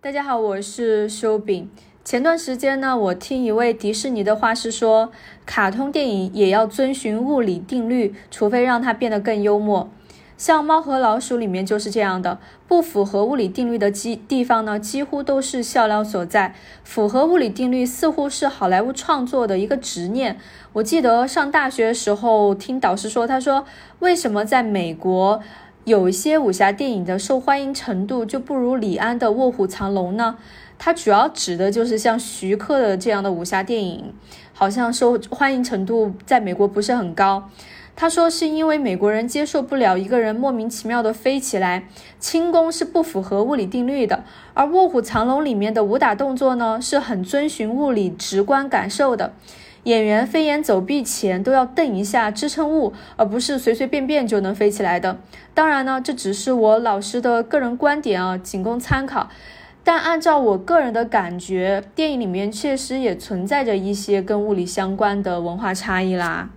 大家好，我是修饼。前段时间呢，我听一位迪士尼的画师说，卡通电影也要遵循物理定律，除非让它变得更幽默。像《猫和老鼠》里面就是这样的，不符合物理定律的基地方呢，几乎都是笑料所在。符合物理定律似乎是好莱坞创作的一个执念。我记得上大学时候听导师说，他说为什么在美国？有一些武侠电影的受欢迎程度就不如李安的《卧虎藏龙》呢。它主要指的就是像徐克的这样的武侠电影，好像受欢迎程度在美国不是很高。他说是因为美国人接受不了一个人莫名其妙的飞起来，轻功是不符合物理定律的。而《卧虎藏龙》里面的武打动作呢，是很遵循物理直观感受的。演员飞檐走壁前都要蹬一下支撑物，而不是随随便便就能飞起来的。当然呢，这只是我老师的个人观点啊，仅供参考。但按照我个人的感觉，电影里面确实也存在着一些跟物理相关的文化差异啦。